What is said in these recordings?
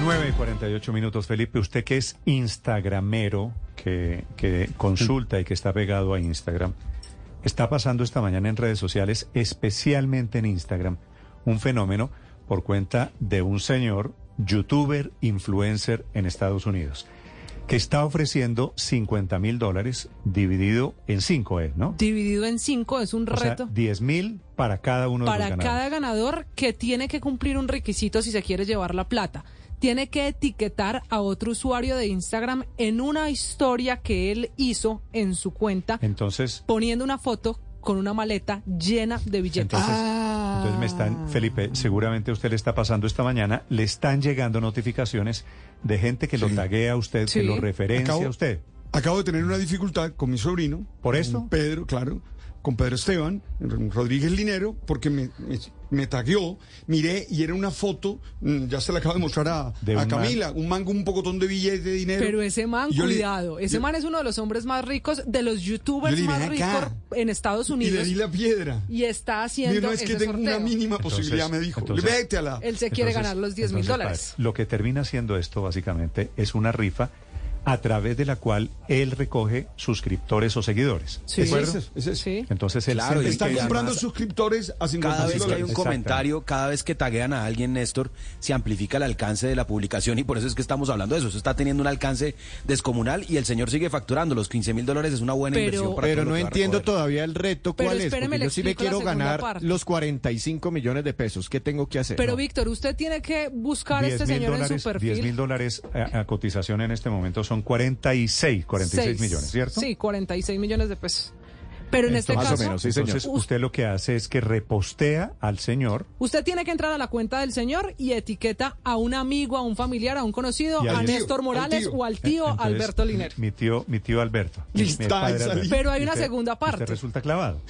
9 y 48 minutos, Felipe. Usted que es instagramero, que, que consulta y que está pegado a Instagram, está pasando esta mañana en redes sociales, especialmente en Instagram, un fenómeno por cuenta de un señor, youtuber, influencer en Estados Unidos, que está ofreciendo 50 mil dólares dividido en cinco, ¿eh? ¿no? Dividido en cinco es un O sea, reto 10 mil para cada uno de para los ganadores. cada ganador que tiene que cumplir un requisito si se quiere llevar la plata. Tiene que etiquetar a otro usuario de Instagram en una historia que él hizo en su cuenta, Entonces, poniendo una foto con una maleta llena de billetes. Entonces, Ah. entonces me están, Felipe, seguramente a usted le está pasando esta mañana, le están llegando notificaciones de gente que lo taguea a usted, que lo referencia Acabo- a usted. Acabo de tener una dificultad con mi sobrino. ¿Por esto? Pedro, claro. Con Pedro Esteban, Rodríguez Linero, porque me, me, me tagueó, miré y era una foto, mm, ya se la acabo de mostrar a, De a un Camila, un mango, un pocotón de billetes de dinero. Pero ese man, le- cuidado, ese yo- man es uno de los hombres más ricos, de los Yo youtubers más ricos en Estados Y le Unidos. di la piedra. Y está Mira, haciendo no es que tengo una sorteo. mínima Entonces- posibilidad, me dijo. entonces- Vete a la... Él se quiere ganar los 10 mil dólares. padre, Lo que termina siendo esto, básicamente, es una rifa a través de la cual él recoge suscriptores o seguidores. Sí. Es, ese es. Sí. Entonces él Claro, Está que comprando además- suscriptores a 50 Cada vez que hay un comentario, cada vez que taguean a alguien, Néstor, se amplifica el alcance de la publicación y por eso es que estamos hablando de eso. Eso está teniendo un alcance descomunal y el señor sigue facturando. Los 15 mil dólares es una buena Pero- inversión para Pero no entiendo todavía el reto Pero cuál es, porque yo sí me quiero ganar parte. los 45 millones de pesos. ¿Qué tengo que hacer? Pero No. Víctor, usted tiene que buscar a 10 este mil señor en dólares, su 10 perfil. mil dólares a, a cotización en este momento son 46, 46 Seis. millones, ¿cierto? Sí, 46 millones de pesos. Pero en este Más o caso, menos, sí, señor. Entonces, usted lo que hace es que repostea al señor usted tiene que entrar a la cuenta del señor y etiqueta a un amigo, a un familiar, a un conocido, a tío, Néstor al Morales o al tío Entonces, Alberto Liner. Mi tío, mi tío Alberto. Salí. Alberto. Pero hay una usted- segunda parte. Usted resulta clavado.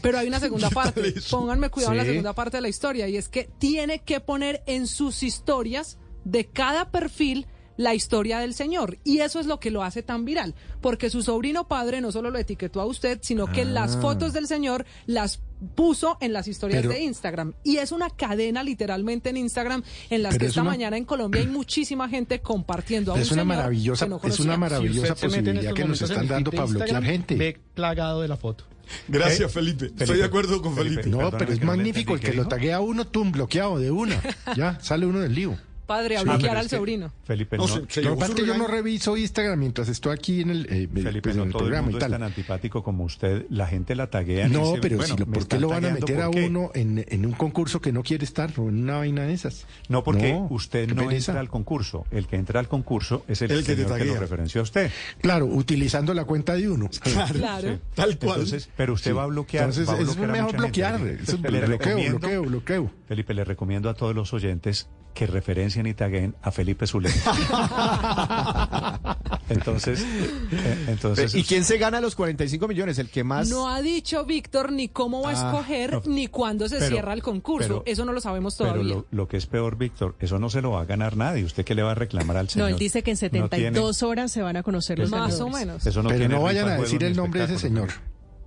Pero hay una segunda parte. Pónganme cuidado en la segunda parte de la historia. Y es que tiene que poner en sus historias de cada perfil la historia del señor. Y eso es lo que lo hace tan viral. Porque su sobrino padre no solo lo etiquetó a usted, sino que Ah. las fotos del señor las puso en las historias Pero- de Instagram. Y es una cadena literalmente en Instagram en las que es esta una- mañana en Colombia hay muchísima gente compartiendo a un es una señor maravillosa, que no es una maravillosa Si posibilidad que nos están dando para bloquear Instagram, gente. Ve plagado de la foto. Gracias, Eh, Felipe. Estoy Felipe, de acuerdo con Felipe. Felipe. No, Perdóname pero es magnífico el que ¿qué lo taguea a uno, tum, bloqueado de una. Ya, sale uno del lío. Padre, a Ah, bloquear al es sobrino. Felipe, No, no, se- se Lo que llevó pasa es que yo no reviso Instagram mientras estoy aquí en el, eh, Felipe, pues, en no el todo el programa y mundo es tan tal. antipático como usted. La gente la taguea. No, pero bueno, si lo, me ¿por qué lo van a meter a uno en, en un concurso que no quiere estar o en una vaina de esas? No, porque No, usted no pereza. entra al concurso. El que entra al concurso es el, El que te señor que, lo referenció a usted. Claro, utilizando la cuenta de uno. Claro. Tal cual. Entonces, pero usted Sí. va a bloquear. Entonces va a es bloquear a mejor bloquear. Es bloqueo, bloqueo, bloqueo. Felipe, le recomiendo a todos los oyentes que referencien y taguen a Felipe Zuleta. entonces, eh, entonces ¿Y quién se gana los 45 millones? El que más... No ha dicho Víctor ni cómo va a Ah, escoger no. ni cuándo se Pero- cierra el concurso. pero- Eso no lo sabemos Pero todavía. lo, lo que es peor, Víctor, eso no se lo va a ganar nadie. ¿Usted qué le va a reclamar al No, señor? él dice que en No tiene- 72 horas se van a conocer los Más o menos. eso no Pero tiene no vayan a decir el nombre de ese señor.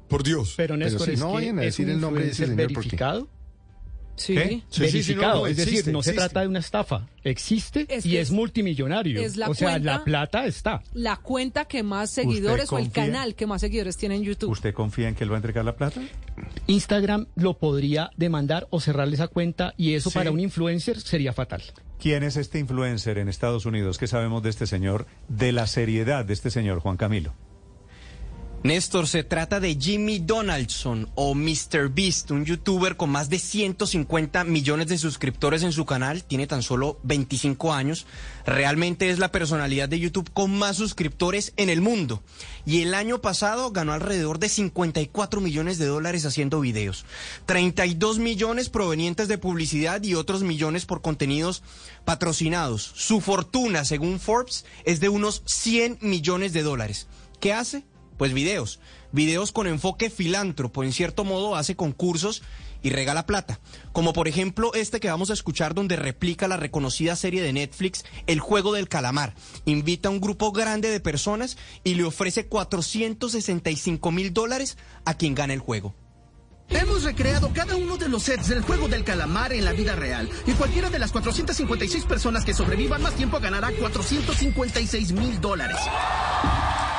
Por Dios. Pero Néstor, si es no que vayan a decir el nombre de ese señor, ¿por qué? verificado. Sí. ¿Qué? Sí, sí, sí, verificado, no, no, es decir, existe, no se trata de una estafa, existe Es y que es es- multimillonario. es la o sea, cuenta- la plata está. La cuenta que más seguidores o el canal que más seguidores tiene en YouTube. ¿Usted confía en que él va a entregar la plata? Instagram lo podría demandar o cerrarle esa cuenta y eso Sí. para un influencer sería fatal. ¿Quién es este influencer en Estados Unidos? ¿Qué sabemos de este señor? De la seriedad de este señor, Juan Camilo. Néstor, se trata de Jimmy Donaldson o Mr. Beast, un youtuber con más de 150 millones de suscriptores en su canal, tiene tan solo 25 años, realmente es la personalidad de YouTube con más suscriptores en el mundo y el año pasado ganó alrededor de 54 millones de dólares haciendo videos, 32 millones provenientes de publicidad y otros millones por contenidos patrocinados. Su fortuna, según Forbes, es de unos 100 millones de dólares. ¿Qué hace? Pues videos, videos con enfoque filántropo, en cierto modo hace concursos y regala plata, como por ejemplo este que vamos a escuchar donde replica la reconocida serie de Netflix El juego del calamar, invita a un grupo grande de personas y le ofrece 465 mil dólares a quien gane el juego. Hemos recreado cada uno de los sets del juego del calamar en la vida real. Y cualquiera de las 456 personas que sobrevivan más tiempo ganará 456 mil dólares.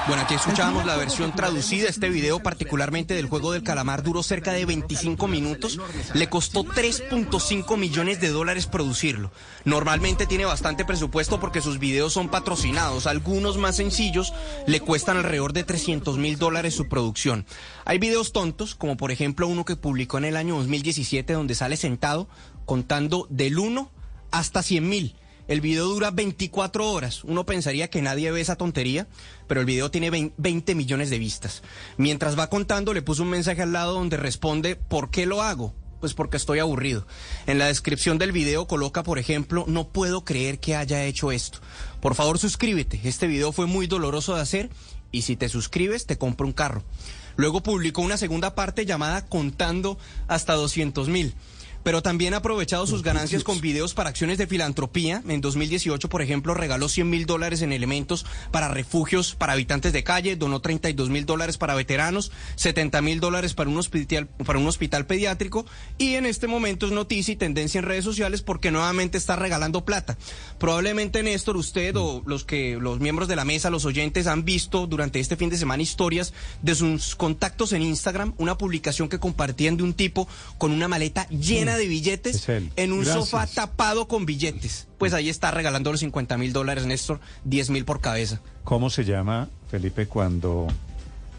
Bueno, aquí escuchábamos la versión traducida. Este video, particularmente del juego del calamar, duró cerca de 25 minutos. Le costó 3.5 millones de dólares producirlo. Normalmente tiene bastante presupuesto porque sus videos son patrocinados. Algunos más sencillos le cuestan alrededor de 300 mil dólares su producción. Hay videos tontos, como por ejemplo uno que publicó en el año 2017, donde sale sentado contando del 1 hasta 100 mil. El video dura 24 horas. Uno pensaría que nadie ve esa tontería, pero el video tiene 20 millones de vistas. Mientras va contando, le puso un mensaje al lado donde responde, ¿por qué lo hago? Pues porque estoy aburrido. En la descripción del video coloca, por ejemplo, no puedo creer que haya hecho esto. Por favor, suscríbete. Este video fue muy doloroso de hacer y si te suscribes, te compro un carro. Luego publicó una segunda parte llamada Contando hasta 200 mil pero también ha aprovechado sus ganancias con videos para acciones de filantropía. En 2018, por ejemplo, regaló 100 mil dólares en elementos para refugios para habitantes de calle, donó 32 mil dólares para veteranos, 70 mil dólares para un hospital para un hospital pediátrico y en este momento es noticia y tendencia en redes sociales porque nuevamente está regalando plata. Probablemente Néstor, usted o los que los miembros de la mesa, los oyentes han visto durante este fin de semana historias de sus contactos en Instagram, una publicación que compartían de un tipo con una maleta llena de billetes en un Gracias. sofá tapado con billetes. Pues ahí está regalando los 50 mil dólares, Néstor, 10 mil por cabeza. ¿Cómo se llama, Felipe, cuando,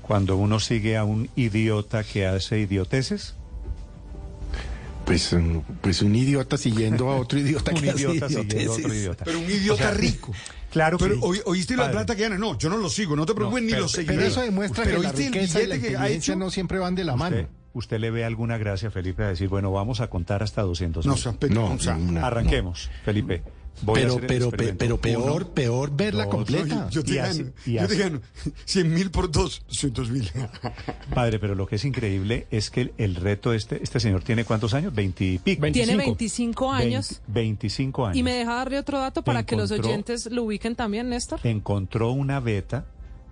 cuando uno sigue a un idiota que hace idioteces? Pues, mm, pues un idiota siguiendo a otro idiota un que hace idiota siguiendo a otro idiota. Pero un idiota O sea, rico. Claro que Pero oí- oíste la Padre. plata que gana. No, yo no lo sigo, no te preocupes, ni pero- lo seguiré. Pero eso demuestra Pero que la riqueza y la que inteligencia hecho. no siempre van de la mano. Usted, usted le ve alguna gracia, Felipe, a decir, bueno, vamos a contar hasta 200 No, o sea, No, o sea. Arranquemos, Felipe. Voy a Pero, hacer el pero, pe- pero peor, Uno, peor verla dos, completa. Yo te gano, así- y yo te así. gano 100 mil por dos, 200 mil. Padre, pero lo que es increíble es que el, el reto este, este señor tiene cuántos años? 20 y pico. Tiene 25. 25 años. 20 25 años. Y me deja darle otro dato para que los oyentes lo ubiquen también, Néstor. encontró una beta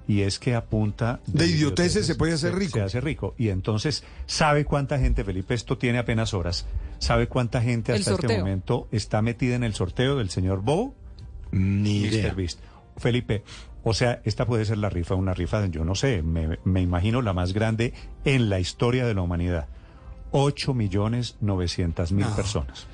y es que apunta De idioteces se puede hacer rico. Se hace rico. Y entonces, ¿sabe cuánta gente, Felipe? Esto tiene apenas horas. ¿Sabe cuánta gente hasta este momento está metida en el sorteo del señor Bobo? Ni idea. Mr. Beast. Felipe, o sea, esta puede ser la rifa, una rifa, yo no sé, me, me imagino la más grande en la historia de la humanidad. 8 millones 900 mil No. personas.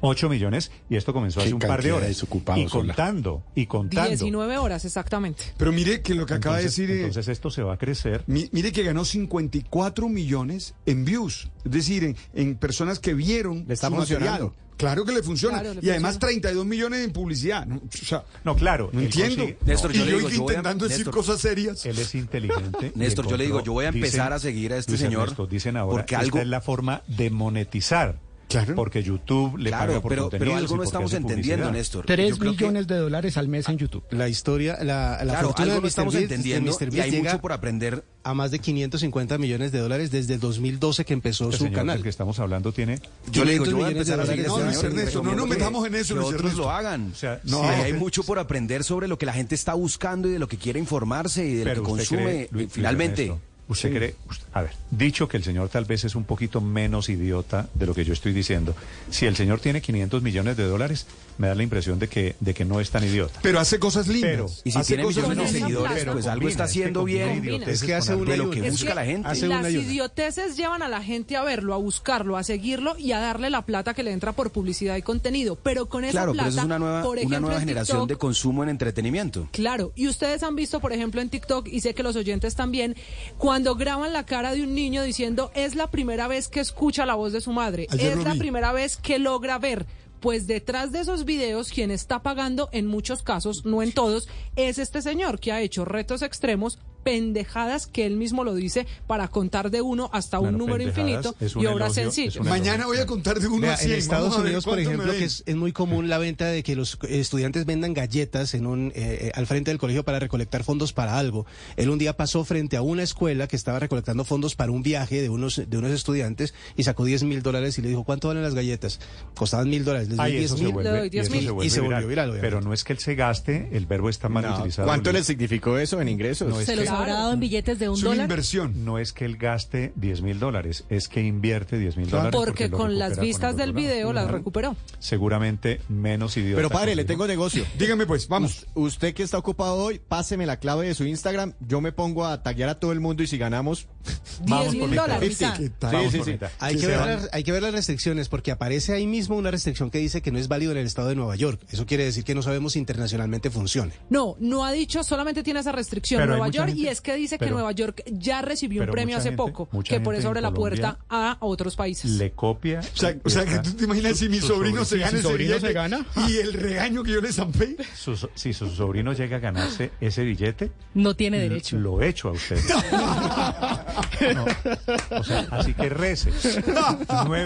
8 millones, y esto comenzó hace un par de horas. y contando, y contando. 19 horas, exactamente. Pero mire que lo que acaba Entonces, de decir... eh, entonces esto se va a crecer. mi- mire que ganó 54 millones en views. Es decir, en, en personas que vieron Le está su material. Claro que le funciona. Claro, le y además funciona. 32 millones en publicidad. ¿no? O sea, No, claro. no entiendo. consigue- Néstor, y yo le yo digo, yo voy a- intentando decir Néstor. cosas serias. Él es inteligente. Néstor, yo le digo, yo voy a empezar dicen- a seguir a este señor, Ernesto, dicen ahora, porque esta algo- es la forma de monetizar. Claro. Porque YouTube le paga Claro, por pero, pero algo no estamos entendiendo, publicidad. Néstor. 3 Yo creo que- millones de dólares al mes en YouTube. La historia, la, la Claro, fortuna algo de no Mr. estamos Beast, de entendiendo Mr. y hay llega mucho por aprender. a más de 550 millones de dólares desde el 2012 que empezó Este su señor canal. del que estamos hablando tiene... Yo le digo, yo voy a 500 empezar a millones de No, y Ernesto, no nos metamos en eso, que Luis otros Ernesto. lo hagan. O sea, no, sí, hay mucho por aprender sobre lo que la gente está buscando y de lo que quiere informarse y de lo que consume. finalmente, ¿Usted cree? usted- a ver, dicho que el señor tal vez es un poquito menos idiota de lo que yo estoy diciendo, si el señor tiene 500 millones de dólares, me da la impresión de que, de que no es tan idiota. Pero hace cosas lindas. Pero- y si hace tiene cosas millones de seguidores, pues algo está es que haciendo combina bien idioteces Es que hace una de lo una. que Es busca que la gente. hace Las una una. idioteces llevan a la gente a verlo, a buscarlo, a seguirlo y a darle la plata que le entra por publicidad y contenido. Pero con esa Claro, plata, pero eso es una nueva, por una ejemplo, nueva en generación TikTok, de consumo en entretenimiento. Claro, y ustedes han visto, por ejemplo, en TikTok, y sé que los oyentes también, cuando graban la cara de un niño diciendo, es la primera vez que escucha la voz de su madre, Ayer es la primera vez que logra ver. Pues detrás de esos videos, quien está pagando, en muchos casos, no en todos, es este señor que ha hecho retos extremos, pendejadas que él mismo lo dice, para contar de uno hasta un número infinito un y obras sencillas. Mañana voy a contar de uno Vea, a 100. en Estados Unidos, por ejemplo, que es, es muy común la venta de que los estudiantes vendan galletas en un, eh, al frente del colegio para recolectar fondos para algo. Él un día pasó frente a una escuela que estaba recolectando fondos para un viaje de unos, de unos estudiantes y sacó 10 mil dólares y le dijo, ¿cuánto valen las galletas? Costaban mil dólares. Les doy Ay, 10 eso se mil. Y 10 eso mil. se Y vuelve se volvió viral. viral, obviamente. Pero no es que él se gaste, el verbo está mal No, utilizado. ¿Cuánto le significó eso en ingresos? No, es Se que- los dado en billetes de un Es una dólar. inversión. No es que él gaste 10 mil dólares, es que invierte 10 mil dólares. Porque lo con las vistas el del video las recuperó. Seguramente menos idiota. Pero padre, le tengo negocio. Dígame pues, vamos. Us- Usted que está ocupado hoy, páseme la clave de su Instagram. Yo me pongo a taguear a todo el mundo y si ganamos. 10 mil dólares. Vamos sí, sí. Hay Que ver las, hay que ver las restricciones, porque aparece ahí mismo una restricción que dice que no es válido en el estado de Nueva York. Eso quiere decir que no sabemos si internacionalmente funcione. No, no ha dicho, solamente tiene esa restricción Pero Nueva York gente- y es que dice que Nueva York ya recibió un premio hace gente- poco, que por gente eso abre en la puerta a otros países. Le copia. O sea, o sea, que tú te imaginas si mi sobrino se gana si ese sobrino billete se gana. y el regaño que yo le zampé. Si su sobrino llega a ganarse ese billete, No tiene derecho. lo echo a usted. No. O sea, así que rece. Nueve